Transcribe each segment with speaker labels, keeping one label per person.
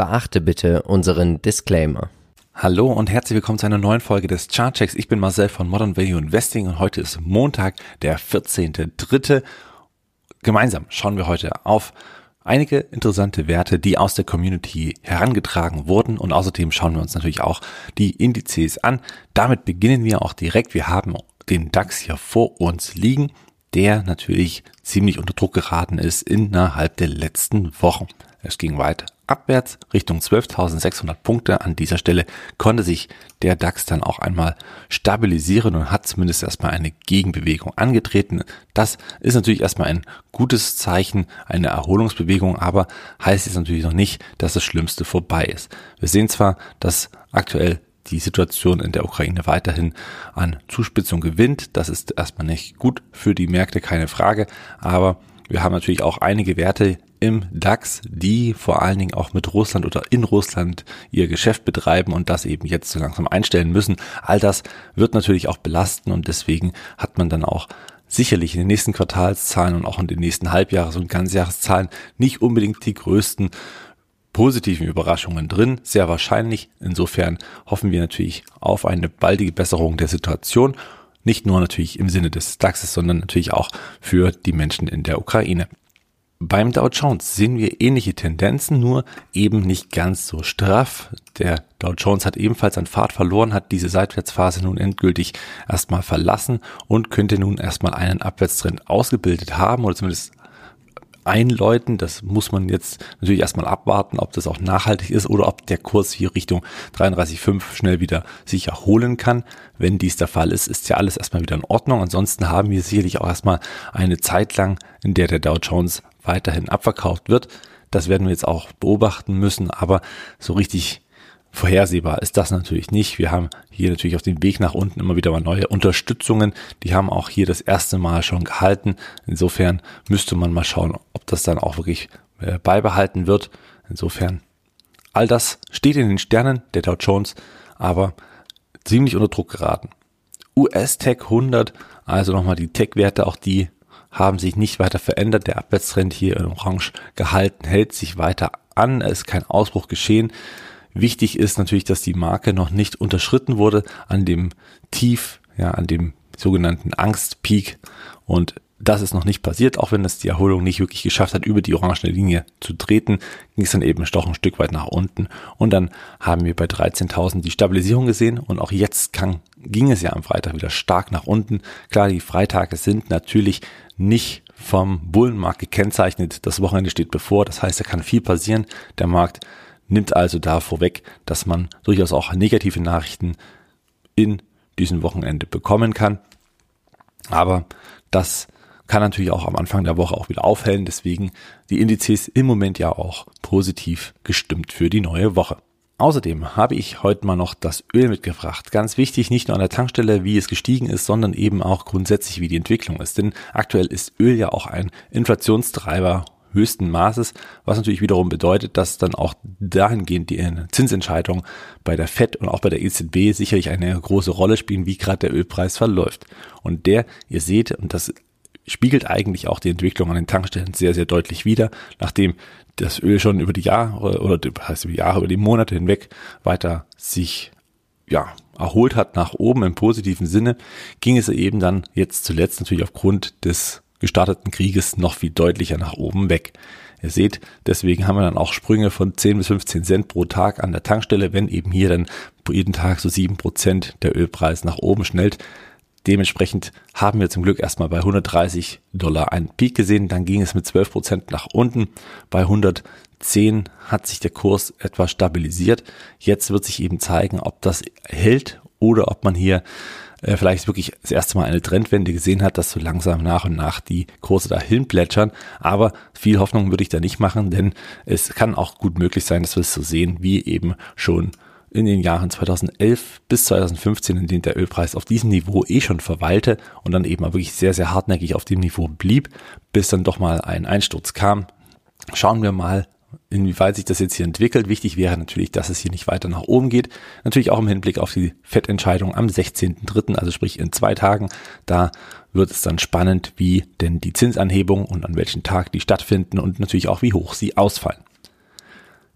Speaker 1: Beachte bitte unseren Disclaimer.
Speaker 2: Hallo und herzlich willkommen zu einer neuen Folge des Chartchecks. Ich bin Marcel von Modern Value Investing und heute ist Montag, der 14.3. Gemeinsam schauen wir heute auf einige interessante Werte, die aus der Community herangetragen wurden und außerdem schauen wir uns natürlich auch die Indizes an. Damit beginnen wir auch direkt. Wir haben den DAX hier vor uns liegen, der natürlich ziemlich unter Druck geraten ist innerhalb der letzten Wochen. Es ging weiter abwärts Richtung 12.600 Punkte. An dieser Stelle konnte sich der DAX dann auch einmal stabilisieren und hat zumindest erstmal eine Gegenbewegung angetreten. Das ist natürlich erstmal ein gutes Zeichen, eine Erholungsbewegung, aber heißt jetzt natürlich noch nicht, dass das Schlimmste vorbei ist. Wir sehen zwar, dass aktuell die Situation in der Ukraine weiterhin an Zuspitzung gewinnt. Das ist erstmal nicht gut für die Märkte, keine Frage. Aber wir haben natürlich auch einige Werte im DAX, die vor allen Dingen auch mit Russland oder in Russland ihr Geschäft betreiben und das eben jetzt so langsam einstellen müssen. All das wird natürlich auch belasten und deswegen hat man dann auch sicherlich in den nächsten Quartalszahlen und auch in den nächsten Halbjahres- und Ganzjahreszahlen nicht unbedingt die größten positiven Überraschungen drin, sehr wahrscheinlich. Insofern hoffen wir natürlich auf eine baldige Besserung der Situation. Nicht nur natürlich im Sinne des DAXes, sondern natürlich auch für die Menschen in der Ukraine. Beim Dow Jones sehen wir ähnliche Tendenzen, nur eben nicht ganz so straff. Der Dow Jones hat ebenfalls an Fahrt verloren, hat diese Seitwärtsphase nun endgültig erstmal verlassen und könnte nun erstmal einen Abwärtstrend ausgebildet haben oder zumindest einläuten. Das muss man jetzt natürlich erstmal abwarten, ob das auch nachhaltig ist oder ob der Kurs hier Richtung 33,5 schnell wieder sich erholen kann. Wenn dies der Fall ist, ist ja alles erstmal wieder in Ordnung. Ansonsten haben wir sicherlich auch erstmal eine Zeit lang, in der der Dow Jones weiterhin abverkauft wird. Das werden wir jetzt auch beobachten müssen, aber so richtig Vorhersehbar ist das natürlich nicht. Wir haben hier natürlich auf dem Weg nach unten immer wieder mal neue Unterstützungen. Die haben auch hier das erste Mal schon gehalten. Insofern müsste man mal schauen, ob das dann auch wirklich äh, beibehalten wird. Insofern all das steht in den Sternen der Dow Jones, aber ziemlich unter Druck geraten. US Tech 100, also nochmal die Tech-Werte, auch die haben sich nicht weiter verändert. Der Abwärtstrend hier in Orange gehalten, hält sich weiter an. Es ist kein Ausbruch geschehen. Wichtig ist natürlich, dass die Marke noch nicht unterschritten wurde an dem Tief, ja, an dem sogenannten Angstpeak und das ist noch nicht passiert, auch wenn es die Erholung nicht wirklich geschafft hat, über die orangene Linie zu treten, ging es dann eben doch ein Stück weit nach unten und dann haben wir bei 13.000 die Stabilisierung gesehen und auch jetzt kann, ging es ja am Freitag wieder stark nach unten. Klar, die Freitage sind natürlich nicht vom Bullenmarkt gekennzeichnet. Das Wochenende steht bevor, das heißt, da kann viel passieren. Der Markt nimmt also da vorweg, dass man durchaus auch negative Nachrichten in diesem Wochenende bekommen kann. Aber das kann natürlich auch am Anfang der Woche auch wieder aufhellen. Deswegen die Indizes im Moment ja auch positiv gestimmt für die neue Woche. Außerdem habe ich heute mal noch das Öl mitgebracht. Ganz wichtig, nicht nur an der Tankstelle, wie es gestiegen ist, sondern eben auch grundsätzlich, wie die Entwicklung ist. Denn aktuell ist Öl ja auch ein Inflationstreiber höchsten Maßes, was natürlich wiederum bedeutet, dass dann auch dahingehend die Zinsentscheidungen bei der FED und auch bei der EZB sicherlich eine große Rolle spielen, wie gerade der Ölpreis verläuft. Und der, ihr seht, und das spiegelt eigentlich auch die Entwicklung an den Tankstellen sehr, sehr deutlich wider, nachdem das Öl schon über die Jahre oder heißt über die Jahre, über die Monate hinweg weiter sich ja, erholt hat nach oben im positiven Sinne, ging es eben dann jetzt zuletzt natürlich aufgrund des gestarteten Krieges noch viel deutlicher nach oben weg. Ihr seht, deswegen haben wir dann auch Sprünge von 10 bis 15 Cent pro Tag an der Tankstelle, wenn eben hier dann jeden Tag so 7 Prozent der Ölpreis nach oben schnellt. Dementsprechend haben wir zum Glück erstmal bei 130 Dollar einen Peak gesehen, dann ging es mit 12 Prozent nach unten. Bei 110 hat sich der Kurs etwas stabilisiert. Jetzt wird sich eben zeigen, ob das hält oder ob man hier äh, vielleicht wirklich das erste Mal eine Trendwende gesehen hat, dass so langsam nach und nach die Kurse dahin plätschern. Aber viel Hoffnung würde ich da nicht machen, denn es kann auch gut möglich sein, dass wir es so sehen, wie eben schon in den Jahren 2011 bis 2015, in denen der Ölpreis auf diesem Niveau eh schon verweilte und dann eben wirklich sehr, sehr hartnäckig auf dem Niveau blieb, bis dann doch mal ein Einsturz kam. Schauen wir mal, inwieweit sich das jetzt hier entwickelt. Wichtig wäre natürlich, dass es hier nicht weiter nach oben geht. Natürlich auch im Hinblick auf die Fettentscheidung am 16.3., also sprich in zwei Tagen. Da wird es dann spannend, wie denn die Zinsanhebung und an welchem Tag die stattfinden und natürlich auch, wie hoch sie ausfallen.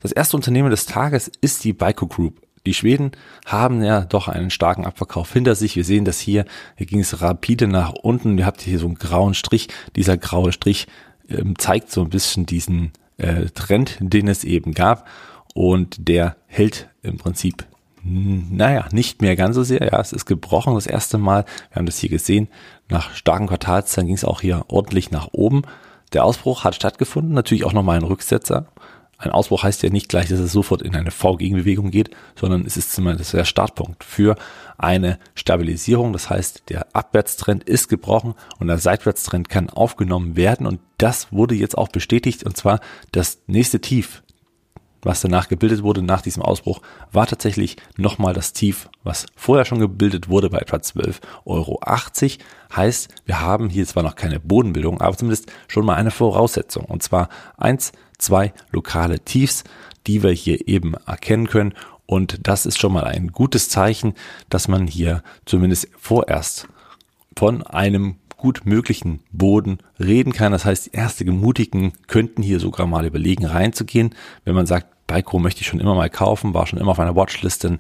Speaker 2: Das erste Unternehmen des Tages ist die Baiko Group. Die Schweden haben ja doch einen starken Abverkauf hinter sich. Wir sehen das hier. Hier ging es rapide nach unten. Ihr habt hier so einen grauen Strich. Dieser graue Strich ähm, zeigt so ein bisschen diesen äh, Trend, den es eben gab. Und der hält im Prinzip, naja, nicht mehr ganz so sehr. Ja, es ist gebrochen das erste Mal. Wir haben das hier gesehen. Nach starken Quartalszahlen ging es auch hier ordentlich nach oben. Der Ausbruch hat stattgefunden. Natürlich auch nochmal ein Rücksetzer. Ein Ausbruch heißt ja nicht gleich, dass es sofort in eine V-Gegenbewegung geht, sondern es ist zumindest der Startpunkt für eine Stabilisierung. Das heißt, der Abwärtstrend ist gebrochen und der Seitwärtstrend kann aufgenommen werden und das wurde jetzt auch bestätigt und zwar das nächste Tief was danach gebildet wurde nach diesem Ausbruch, war tatsächlich nochmal das Tief, was vorher schon gebildet wurde bei etwa 12,80 Euro. Heißt, wir haben hier zwar noch keine Bodenbildung, aber zumindest schon mal eine Voraussetzung. Und zwar eins, zwei lokale Tiefs, die wir hier eben erkennen können. Und das ist schon mal ein gutes Zeichen, dass man hier zumindest vorerst von einem gut möglichen Boden reden kann. Das heißt, die erste Gemutigen könnten hier sogar mal überlegen, reinzugehen. Wenn man sagt, Baiko möchte ich schon immer mal kaufen, war schon immer auf meiner Watchlist, dann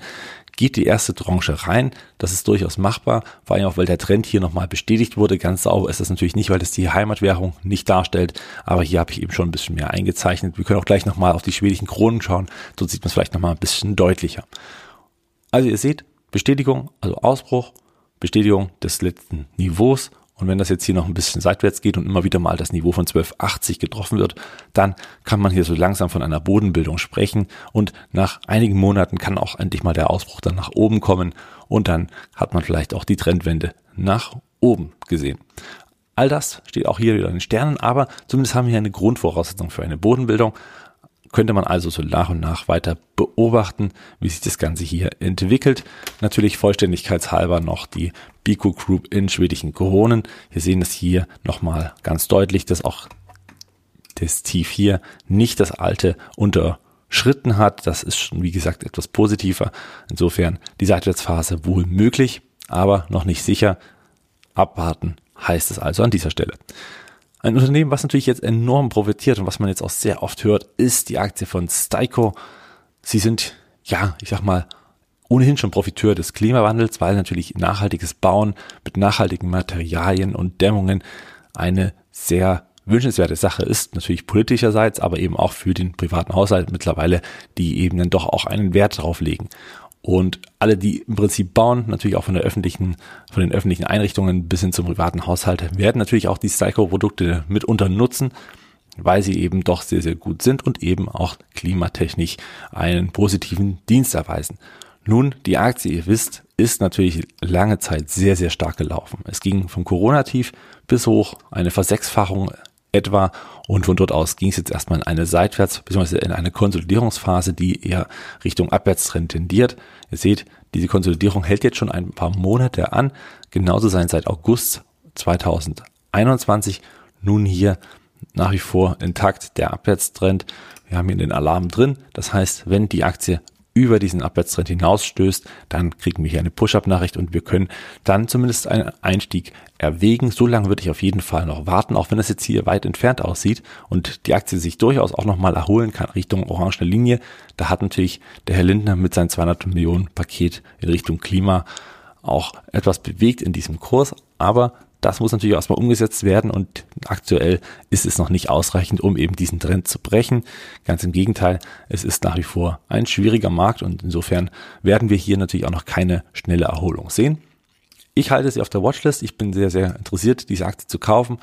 Speaker 2: geht die erste Tranche rein. Das ist durchaus machbar, vor allem auch, weil der Trend hier nochmal bestätigt wurde. Ganz sauber ist das natürlich nicht, weil das die Heimatwährung nicht darstellt, aber hier habe ich eben schon ein bisschen mehr eingezeichnet. Wir können auch gleich nochmal auf die schwedischen Kronen schauen, so sieht man es vielleicht nochmal ein bisschen deutlicher. Also ihr seht, Bestätigung, also Ausbruch, Bestätigung des letzten Niveaus und wenn das jetzt hier noch ein bisschen seitwärts geht und immer wieder mal das Niveau von 1280 getroffen wird, dann kann man hier so langsam von einer Bodenbildung sprechen und nach einigen Monaten kann auch endlich mal der Ausbruch dann nach oben kommen und dann hat man vielleicht auch die Trendwende nach oben gesehen. All das steht auch hier wieder in den Sternen, aber zumindest haben wir eine Grundvoraussetzung für eine Bodenbildung könnte man also so nach und nach weiter beobachten, wie sich das Ganze hier entwickelt. Natürlich vollständigkeitshalber noch die Biko Group in schwedischen Kronen. Wir sehen es hier nochmal ganz deutlich, dass auch das Tief hier nicht das alte unterschritten hat. Das ist schon, wie gesagt, etwas positiver. Insofern die Seitwärtsphase wohl möglich, aber noch nicht sicher. Abwarten heißt es also an dieser Stelle. Ein Unternehmen, was natürlich jetzt enorm profitiert und was man jetzt auch sehr oft hört, ist die Aktie von Styco. Sie sind, ja, ich sag mal, ohnehin schon Profiteur des Klimawandels, weil natürlich nachhaltiges Bauen mit nachhaltigen Materialien und Dämmungen eine sehr wünschenswerte Sache ist, natürlich politischerseits, aber eben auch für den privaten Haushalt mittlerweile, die eben dann doch auch einen Wert drauf legen. Und alle, die im Prinzip bauen, natürlich auch von der öffentlichen, von den öffentlichen Einrichtungen bis hin zum privaten Haushalt, werden natürlich auch die Psycho-Produkte mitunter nutzen, weil sie eben doch sehr, sehr gut sind und eben auch klimatechnisch einen positiven Dienst erweisen. Nun, die Aktie, ihr wisst, ist natürlich lange Zeit sehr, sehr stark gelaufen. Es ging vom Corona-Tief bis hoch, eine Versechsfachung etwa. Und von dort aus ging es jetzt erstmal in eine Seitwärts- bzw. in eine Konsolidierungsphase, die eher Richtung Abwärtstrend tendiert. Ihr seht, diese Konsolidierung hält jetzt schon ein paar Monate an. Genauso sein seit August 2021. Nun hier nach wie vor intakt der Abwärtstrend. Wir haben hier den Alarm drin. Das heißt, wenn die Aktie über diesen Abwärtstrend hinausstößt, dann kriegen wir hier eine Push-Up-Nachricht und wir können dann zumindest einen Einstieg erwägen. So lange würde ich auf jeden Fall noch warten, auch wenn es jetzt hier weit entfernt aussieht und die Aktie sich durchaus auch nochmal erholen kann Richtung orangene Linie. Da hat natürlich der Herr Lindner mit seinem 200 Millionen Paket in Richtung Klima auch etwas bewegt in diesem Kurs, aber das muss natürlich erstmal umgesetzt werden und aktuell ist es noch nicht ausreichend, um eben diesen Trend zu brechen. Ganz im Gegenteil, es ist nach wie vor ein schwieriger Markt und insofern werden wir hier natürlich auch noch keine schnelle Erholung sehen. Ich halte sie auf der Watchlist. Ich bin sehr, sehr interessiert, diese Aktie zu kaufen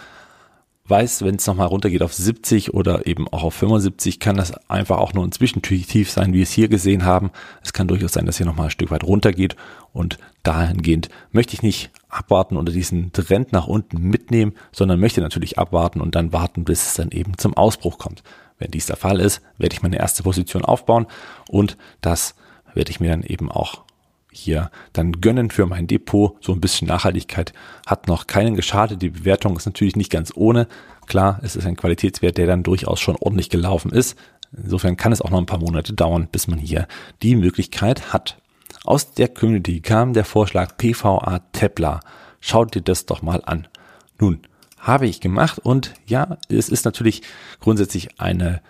Speaker 2: weiß, wenn es nochmal runtergeht auf 70 oder eben auch auf 75, kann das einfach auch nur ein Zwischentief sein, wie wir es hier gesehen haben. Es kann durchaus sein, dass hier nochmal ein Stück weit runtergeht und dahingehend möchte ich nicht abwarten oder diesen Trend nach unten mitnehmen, sondern möchte natürlich abwarten und dann warten, bis es dann eben zum Ausbruch kommt. Wenn dies der Fall ist, werde ich meine erste Position aufbauen und das werde ich mir dann eben auch hier dann gönnen für mein Depot. So ein bisschen Nachhaltigkeit hat noch keinen geschadet. Die Bewertung ist natürlich nicht ganz ohne. Klar, es ist ein Qualitätswert, der dann durchaus schon ordentlich gelaufen ist. Insofern kann es auch noch ein paar Monate dauern, bis man hier die Möglichkeit hat. Aus der Community kam der Vorschlag PVA Tepla. Schaut dir das doch mal an. Nun, habe ich gemacht und ja, es ist natürlich grundsätzlich eine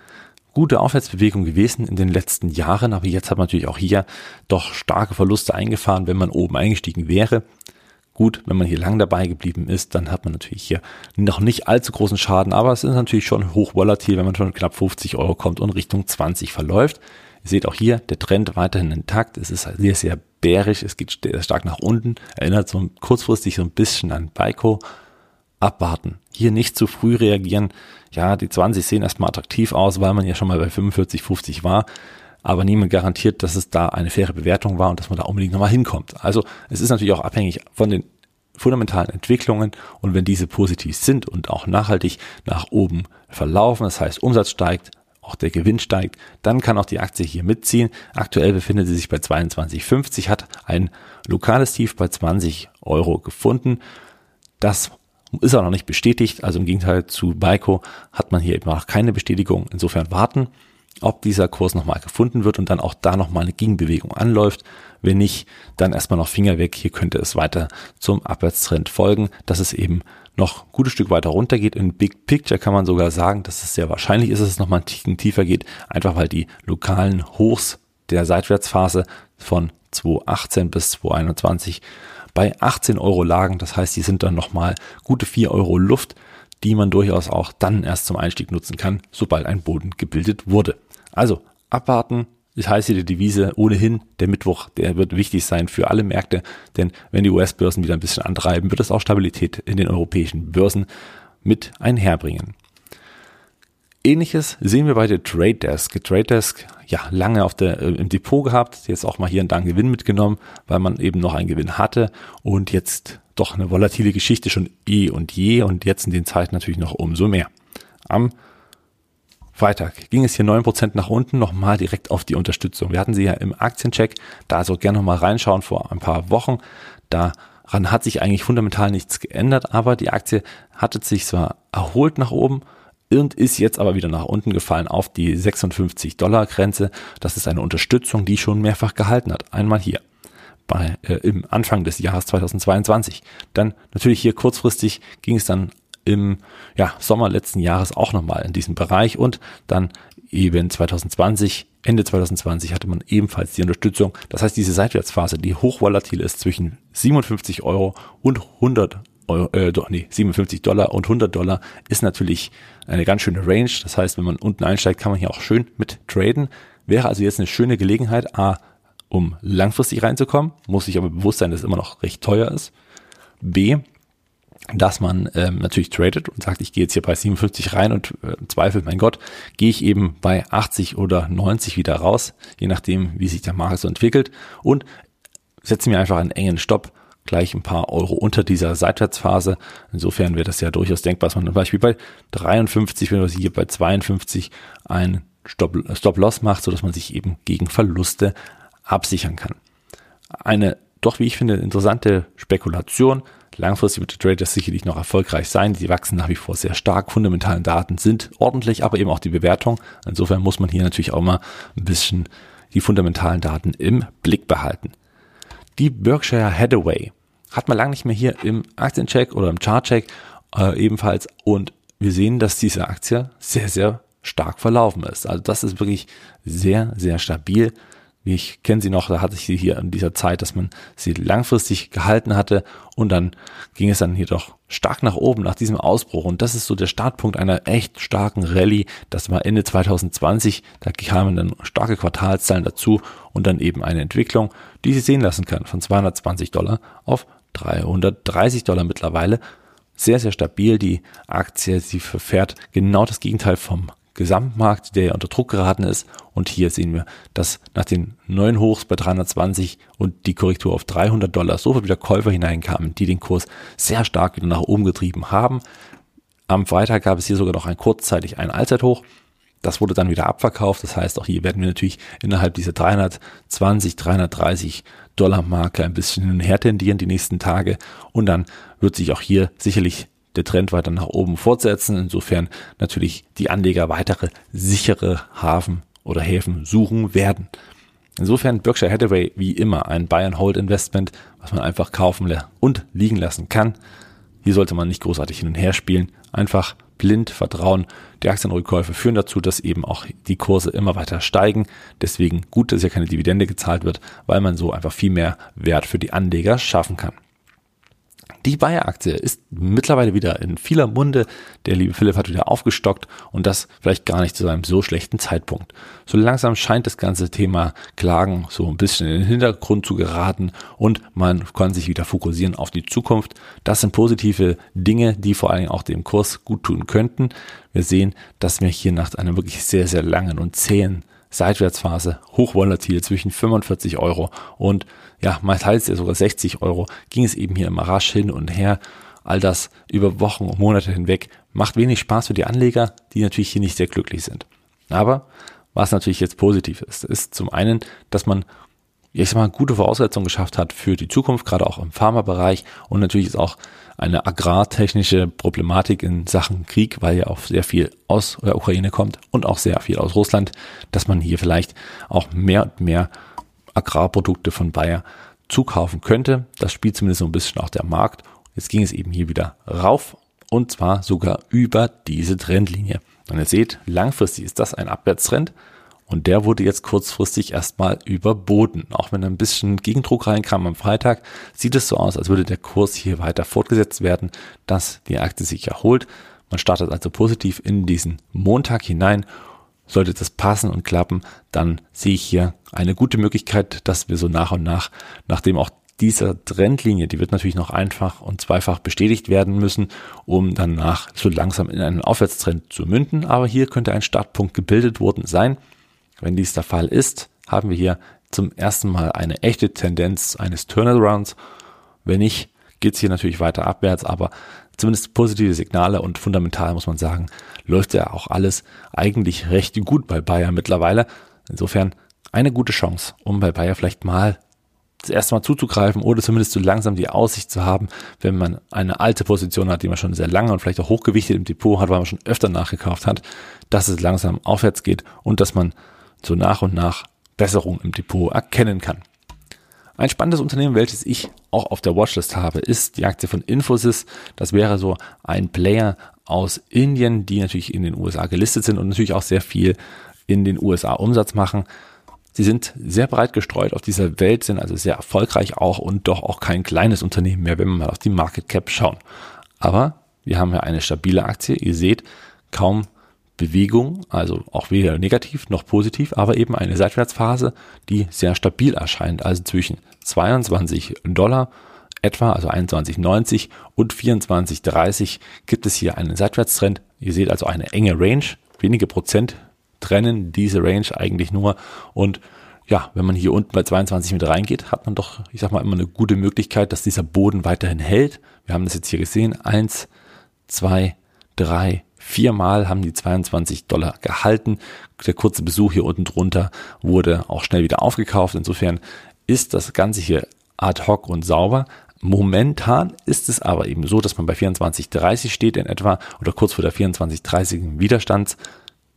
Speaker 2: gute Aufwärtsbewegung gewesen in den letzten Jahren, aber jetzt hat man natürlich auch hier doch starke Verluste eingefahren, wenn man oben eingestiegen wäre. Gut, wenn man hier lang dabei geblieben ist, dann hat man natürlich hier noch nicht allzu großen Schaden, aber es ist natürlich schon hoch volatil, wenn man schon knapp 50 Euro kommt und Richtung 20 verläuft. Ihr seht auch hier, der Trend weiterhin intakt. Es ist sehr, sehr bärisch. Es geht stark nach unten. Erinnert so kurzfristig so ein bisschen an Baiko. Abwarten. Hier nicht zu früh reagieren. Ja, die 20 sehen erstmal attraktiv aus, weil man ja schon mal bei 45, 50 war. Aber niemand garantiert, dass es da eine faire Bewertung war und dass man da unbedingt nochmal hinkommt. Also es ist natürlich auch abhängig von den fundamentalen Entwicklungen und wenn diese positiv sind und auch nachhaltig nach oben verlaufen, das heißt Umsatz steigt, auch der Gewinn steigt, dann kann auch die Aktie hier mitziehen. Aktuell befindet sie sich bei 22,50, hat ein lokales Tief bei 20 Euro gefunden. Das ist auch noch nicht bestätigt, also im Gegenteil zu Baiko hat man hier eben noch keine Bestätigung. Insofern warten, ob dieser Kurs nochmal gefunden wird und dann auch da nochmal eine Gegenbewegung anläuft. Wenn nicht, dann erstmal noch Finger weg. Hier könnte es weiter zum Abwärtstrend folgen, dass es eben noch ein gutes Stück weiter runter geht. In Big Picture kann man sogar sagen, dass es sehr wahrscheinlich ist, dass es nochmal ein Ticken tiefer geht, einfach weil die lokalen Hochs der Seitwärtsphase von 2018 bis 2021 bei 18 Euro lagen. Das heißt, die sind dann nochmal gute 4 Euro Luft, die man durchaus auch dann erst zum Einstieg nutzen kann, sobald ein Boden gebildet wurde. Also abwarten, ich heiße die Devise ohnehin, der Mittwoch, der wird wichtig sein für alle Märkte, denn wenn die US-Börsen wieder ein bisschen antreiben, wird es auch Stabilität in den europäischen Börsen mit einherbringen. Ähnliches sehen wir bei der Trade Desk. Trade Desk, ja, lange auf der, äh, im Depot gehabt, jetzt auch mal hier und da einen Gewinn mitgenommen, weil man eben noch einen Gewinn hatte und jetzt doch eine volatile Geschichte schon eh und je und jetzt in den Zeiten natürlich noch umso mehr. Am Freitag ging es hier neun Prozent nach unten, nochmal direkt auf die Unterstützung. Wir hatten sie ja im Aktiencheck, da also gerne nochmal reinschauen vor ein paar Wochen. Daran hat sich eigentlich fundamental nichts geändert, aber die Aktie hatte sich zwar erholt nach oben, und ist jetzt aber wieder nach unten gefallen auf die 56 Dollar Grenze. Das ist eine Unterstützung, die schon mehrfach gehalten hat. Einmal hier bei, äh, im Anfang des Jahres 2022. Dann natürlich hier kurzfristig ging es dann im ja, Sommer letzten Jahres auch nochmal in diesem Bereich und dann eben 2020, Ende 2020 hatte man ebenfalls die Unterstützung. Das heißt, diese Seitwärtsphase, die hochvolatil ist zwischen 57 Euro und 100 Euro, äh, doch, nee, 57 Dollar und 100 Dollar ist natürlich eine ganz schöne Range. Das heißt, wenn man unten einsteigt, kann man hier auch schön mit traden. Wäre also jetzt eine schöne Gelegenheit, A, um langfristig reinzukommen, muss sich aber bewusst sein, dass es immer noch recht teuer ist. B, dass man ähm, natürlich tradet und sagt, ich gehe jetzt hier bei 57 rein und äh, zweifelt, mein Gott, gehe ich eben bei 80 oder 90 wieder raus, je nachdem, wie sich der Markt so entwickelt und setze mir einfach einen engen Stopp gleich ein paar Euro unter dieser Seitwärtsphase. Insofern wäre das ja durchaus denkbar, dass man zum Beispiel bei 53, wenn man hier bei 52 ein Stop-Loss macht, so dass man sich eben gegen Verluste absichern kann. Eine doch, wie ich finde, interessante Spekulation. Langfristig wird der Trader sicherlich noch erfolgreich sein. Die wachsen nach wie vor sehr stark. Fundamentalen Daten sind ordentlich, aber eben auch die Bewertung. Insofern muss man hier natürlich auch mal ein bisschen die fundamentalen Daten im Blick behalten. Die Berkshire Hathaway hat man lange nicht mehr hier im Aktiencheck oder im Chartcheck äh, ebenfalls. Und wir sehen, dass diese Aktie sehr, sehr stark verlaufen ist. Also das ist wirklich sehr, sehr stabil. Ich kenne sie noch, da hatte ich sie hier in dieser Zeit, dass man sie langfristig gehalten hatte und dann ging es dann hier doch stark nach oben nach diesem Ausbruch und das ist so der Startpunkt einer echt starken Rallye. Das war Ende 2020, da kamen dann starke Quartalszahlen dazu und dann eben eine Entwicklung, die sie sehen lassen kann von 220 Dollar auf 330 Dollar mittlerweile. Sehr, sehr stabil. Die Aktie, sie verfährt genau das Gegenteil vom Gesamtmarkt, der ja unter Druck geraten ist. Und hier sehen wir, dass nach den neuen Hochs bei 320 und die Korrektur auf 300 Dollar sofort wieder Käufer hineinkamen, die den Kurs sehr stark wieder nach oben getrieben haben. Am Freitag gab es hier sogar noch ein kurzzeitig ein Allzeithoch. Das wurde dann wieder abverkauft. Das heißt, auch hier werden wir natürlich innerhalb dieser 320, 330 Dollar Marke ein bisschen hin und her tendieren die nächsten Tage. Und dann wird sich auch hier sicherlich der Trend weiter nach oben fortsetzen. Insofern natürlich die Anleger weitere sichere Hafen oder Häfen suchen werden. Insofern Berkshire Hathaway wie immer ein Buy-and-Hold-Investment, was man einfach kaufen und liegen lassen kann. Hier sollte man nicht großartig hin und her spielen, einfach blind vertrauen. Die Aktienrückkäufe führen dazu, dass eben auch die Kurse immer weiter steigen. Deswegen gut, dass ja keine Dividende gezahlt wird, weil man so einfach viel mehr Wert für die Anleger schaffen kann. Die Bayer-Aktie ist mittlerweile wieder in vieler Munde. Der liebe Philipp hat wieder aufgestockt und das vielleicht gar nicht zu einem so schlechten Zeitpunkt. So langsam scheint das ganze Thema Klagen so ein bisschen in den Hintergrund zu geraten und man kann sich wieder fokussieren auf die Zukunft. Das sind positive Dinge, die vor allen Dingen auch dem Kurs gut tun könnten. Wir sehen, dass wir hier nach einem wirklich sehr, sehr langen und zähen Seitwärtsphase, hochvolatil zwischen 45 Euro und ja, teils ja sogar 60 Euro, ging es eben hier immer rasch hin und her. All das über Wochen und Monate hinweg macht wenig Spaß für die Anleger, die natürlich hier nicht sehr glücklich sind. Aber was natürlich jetzt positiv ist, ist zum einen, dass man ich sag mal, gute Voraussetzungen geschafft hat für die Zukunft, gerade auch im Pharmabereich und natürlich ist auch eine agrartechnische Problematik in Sachen Krieg, weil ja auch sehr viel aus der Ukraine kommt und auch sehr viel aus Russland, dass man hier vielleicht auch mehr und mehr Agrarprodukte von Bayer zukaufen könnte. Das spielt zumindest so ein bisschen auch der Markt. Jetzt ging es eben hier wieder rauf und zwar sogar über diese Trendlinie. Und ihr seht, langfristig ist das ein Abwärtstrend und der wurde jetzt kurzfristig erstmal überboten. Auch wenn ein bisschen Gegendruck reinkam am Freitag, sieht es so aus, als würde der Kurs hier weiter fortgesetzt werden, dass die Aktie sich erholt. Man startet also positiv in diesen Montag hinein. Sollte das passen und klappen, dann sehe ich hier eine gute Möglichkeit, dass wir so nach und nach, nachdem auch dieser Trendlinie, die wird natürlich noch einfach und zweifach bestätigt werden müssen, um danach so langsam in einen Aufwärtstrend zu münden. Aber hier könnte ein Startpunkt gebildet worden sein. Wenn dies der Fall ist, haben wir hier zum ersten Mal eine echte Tendenz eines Turnarounds. Wenn nicht, geht es hier natürlich weiter abwärts, aber zumindest positive Signale und fundamental muss man sagen, läuft ja auch alles eigentlich recht gut bei Bayer mittlerweile. Insofern eine gute Chance, um bei Bayer vielleicht mal das erste Mal zuzugreifen oder zumindest so langsam die Aussicht zu haben, wenn man eine alte Position hat, die man schon sehr lange und vielleicht auch hochgewichtet im Depot hat, weil man schon öfter nachgekauft hat, dass es langsam aufwärts geht und dass man so nach und nach Besserung im Depot erkennen kann. Ein spannendes Unternehmen, welches ich auch auf der Watchlist habe, ist die Aktie von Infosys. Das wäre so ein Player aus Indien, die natürlich in den USA gelistet sind und natürlich auch sehr viel in den USA Umsatz machen. Sie sind sehr breit gestreut auf dieser Welt, sind also sehr erfolgreich auch und doch auch kein kleines Unternehmen mehr, wenn wir mal auf die Market Cap schauen. Aber wir haben ja eine stabile Aktie. Ihr seht, kaum Bewegung, also auch weder negativ noch positiv, aber eben eine Seitwärtsphase, die sehr stabil erscheint, also zwischen 22 Dollar etwa, also 21,90 und 24,30 gibt es hier einen Seitwärtstrend. Ihr seht also eine enge Range, wenige Prozent trennen diese Range eigentlich nur und ja, wenn man hier unten bei 22 mit reingeht, hat man doch, ich sag mal, immer eine gute Möglichkeit, dass dieser Boden weiterhin hält. Wir haben das jetzt hier gesehen. Eins, zwei, drei, Viermal haben die 22 Dollar gehalten. Der kurze Besuch hier unten drunter wurde auch schnell wieder aufgekauft. Insofern ist das Ganze hier ad hoc und sauber. Momentan ist es aber eben so, dass man bei 24,30 steht in etwa oder kurz vor der 24,30 Widerstands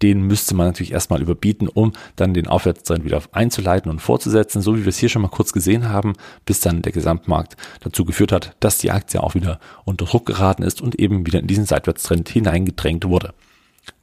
Speaker 2: den müsste man natürlich erstmal überbieten, um dann den Aufwärtstrend wieder einzuleiten und fortzusetzen, so wie wir es hier schon mal kurz gesehen haben, bis dann der Gesamtmarkt dazu geführt hat, dass die Aktie auch wieder unter Druck geraten ist und eben wieder in diesen Seitwärtstrend hineingedrängt wurde.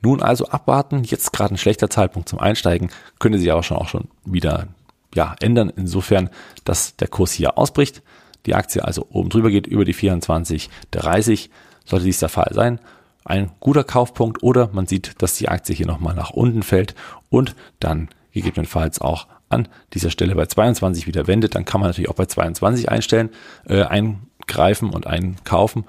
Speaker 2: Nun also abwarten, jetzt gerade ein schlechter Zeitpunkt zum Einsteigen, könnte sich aber schon auch schon wieder ja, ändern, insofern, dass der Kurs hier ausbricht, die Aktie also oben drüber geht über die 24,30, sollte dies der Fall sein, ein guter Kaufpunkt oder man sieht, dass die Aktie hier nochmal nach unten fällt und dann gegebenenfalls auch an dieser Stelle bei 22 wieder wendet, dann kann man natürlich auch bei 22 einstellen, äh, eingreifen und einkaufen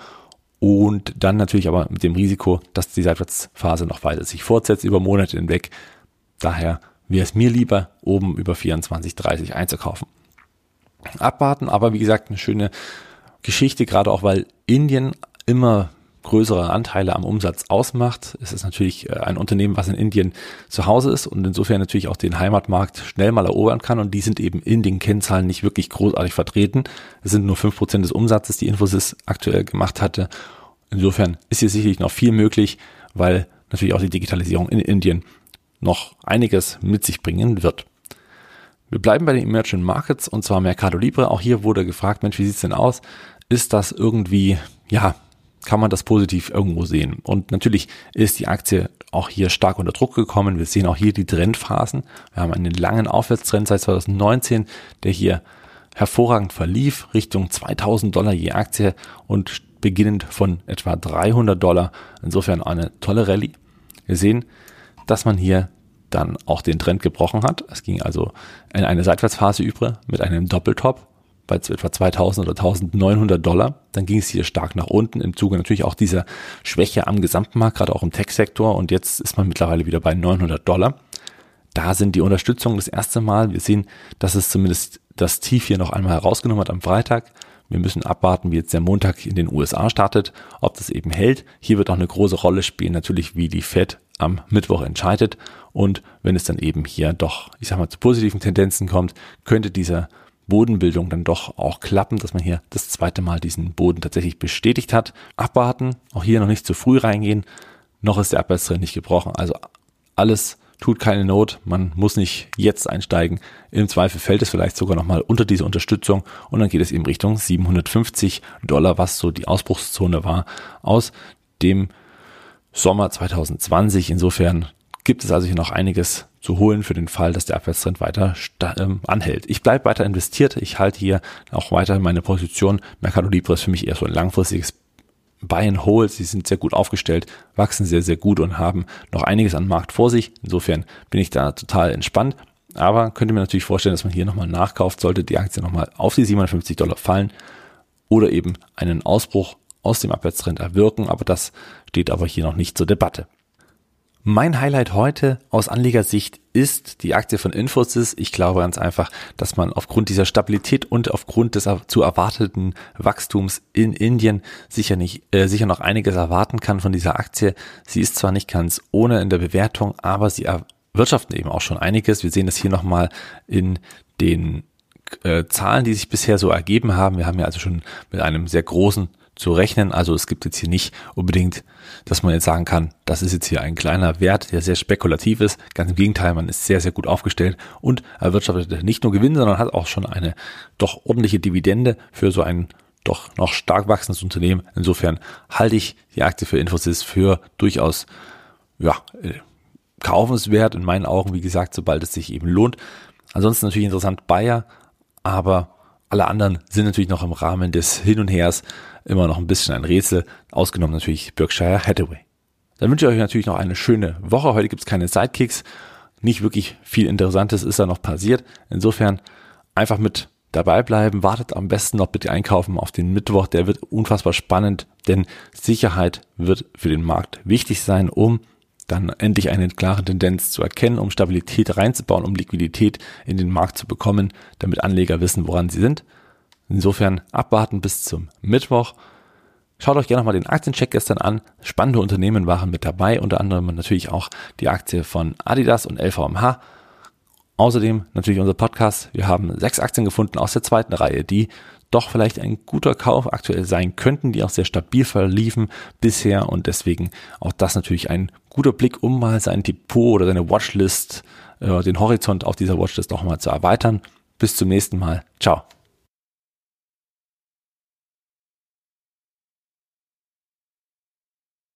Speaker 2: und dann natürlich aber mit dem Risiko, dass die Seitwärtsphase noch weiter sich fortsetzt über Monate hinweg. Daher wäre es mir lieber, oben über 24, 30 einzukaufen. Abwarten, aber wie gesagt, eine schöne Geschichte, gerade auch weil Indien immer größere Anteile am Umsatz ausmacht. Es ist natürlich äh, ein Unternehmen, was in Indien zu Hause ist und insofern natürlich auch den Heimatmarkt schnell mal erobern kann und die sind eben in den Kennzahlen nicht wirklich großartig vertreten. Es sind nur fünf Prozent des Umsatzes, die Infosys aktuell gemacht hatte. Insofern ist hier sicherlich noch viel möglich, weil natürlich auch die Digitalisierung in Indien noch einiges mit sich bringen wird. Wir bleiben bei den Emerging Markets und zwar Mercado Libre. Auch hier wurde gefragt, Mensch, wie sieht's denn aus? Ist das irgendwie, ja, kann man das positiv irgendwo sehen. Und natürlich ist die Aktie auch hier stark unter Druck gekommen. Wir sehen auch hier die Trendphasen. Wir haben einen langen Aufwärtstrend seit 2019, der hier hervorragend verlief, Richtung 2000 Dollar je Aktie und beginnend von etwa 300 Dollar. Insofern eine tolle Rallye. Wir sehen, dass man hier dann auch den Trend gebrochen hat. Es ging also in eine Seitwärtsphase über mit einem Doppeltop bei etwa 2000 oder 1900 Dollar. Dann ging es hier stark nach unten im Zuge natürlich auch dieser Schwäche am Gesamtmarkt, gerade auch im Tech-Sektor. Und jetzt ist man mittlerweile wieder bei 900 Dollar. Da sind die Unterstützungen das erste Mal. Wir sehen, dass es zumindest das Tief hier noch einmal herausgenommen hat am Freitag. Wir müssen abwarten, wie jetzt der Montag in den USA startet, ob das eben hält. Hier wird auch eine große Rolle spielen, natürlich, wie die Fed am Mittwoch entscheidet. Und wenn es dann eben hier doch, ich sag mal, zu positiven Tendenzen kommt, könnte dieser Bodenbildung dann doch auch klappen, dass man hier das zweite Mal diesen Boden tatsächlich bestätigt hat. Abwarten, auch hier noch nicht zu früh reingehen. Noch ist der Abwärtstrend nicht gebrochen. Also alles tut keine Not, man muss nicht jetzt einsteigen. Im Zweifel fällt es vielleicht sogar nochmal unter diese Unterstützung und dann geht es eben Richtung 750 Dollar, was so die Ausbruchszone war aus dem Sommer 2020. Insofern gibt es also hier noch einiges zu holen für den Fall, dass der Abwärtstrend weiter ähm, anhält. Ich bleibe weiter investiert. Ich halte hier auch weiter meine Position. Mercado Libre ist für mich eher so ein langfristiges Buy and Hold. Sie sind sehr gut aufgestellt, wachsen sehr, sehr gut und haben noch einiges an Markt vor sich. Insofern bin ich da total entspannt. Aber könnte mir natürlich vorstellen, dass man hier nochmal nachkauft, sollte die Aktie nochmal auf die 750 Dollar fallen oder eben einen Ausbruch aus dem Abwärtstrend erwirken. Aber das steht aber hier noch nicht zur Debatte. Mein Highlight heute aus Anlegersicht ist die Aktie von Infosys. Ich glaube ganz einfach, dass man aufgrund dieser Stabilität und aufgrund des zu erwarteten Wachstums in Indien sicher nicht, äh, sicher noch einiges erwarten kann von dieser Aktie. Sie ist zwar nicht ganz ohne in der Bewertung, aber sie erwirtschaften eben auch schon einiges. Wir sehen das hier nochmal in den äh, Zahlen, die sich bisher so ergeben haben. Wir haben ja also schon mit einem sehr großen zu rechnen. Also es gibt jetzt hier nicht unbedingt, dass man jetzt sagen kann, das ist jetzt hier ein kleiner Wert, der sehr spekulativ ist. Ganz im Gegenteil, man ist sehr, sehr gut aufgestellt und erwirtschaftet nicht nur Gewinn, sondern hat auch schon eine doch ordentliche Dividende für so ein doch noch stark wachsendes Unternehmen. Insofern halte ich die Aktie für Infosys für durchaus, ja, äh, kaufenswert in meinen Augen, wie gesagt, sobald es sich eben lohnt. Ansonsten natürlich interessant Bayer, aber alle anderen sind natürlich noch im Rahmen des Hin und Hers immer noch ein bisschen ein Rätsel, ausgenommen natürlich Berkshire Hathaway. Dann wünsche ich euch natürlich noch eine schöne Woche. Heute gibt es keine Sidekicks. Nicht wirklich viel Interessantes ist da noch passiert. Insofern einfach mit dabei bleiben. Wartet am besten noch bitte einkaufen auf den Mittwoch. Der wird unfassbar spannend, denn Sicherheit wird für den Markt wichtig sein, um dann endlich eine klare Tendenz zu erkennen, um Stabilität reinzubauen, um Liquidität in den Markt zu bekommen, damit Anleger wissen, woran sie sind. Insofern abwarten bis zum Mittwoch. Schaut euch gerne nochmal den Aktiencheck gestern an. Spannende Unternehmen waren mit dabei, unter anderem natürlich auch die Aktie von Adidas und LVMH. Außerdem natürlich unser Podcast. Wir haben sechs Aktien gefunden aus der zweiten Reihe, die doch vielleicht ein guter Kauf aktuell sein könnten, die auch sehr stabil verliefen bisher und deswegen auch das natürlich ein guter Blick, um mal sein Depot oder seine Watchlist, äh, den Horizont auf dieser Watchlist auch mal zu erweitern. Bis zum nächsten Mal. Ciao.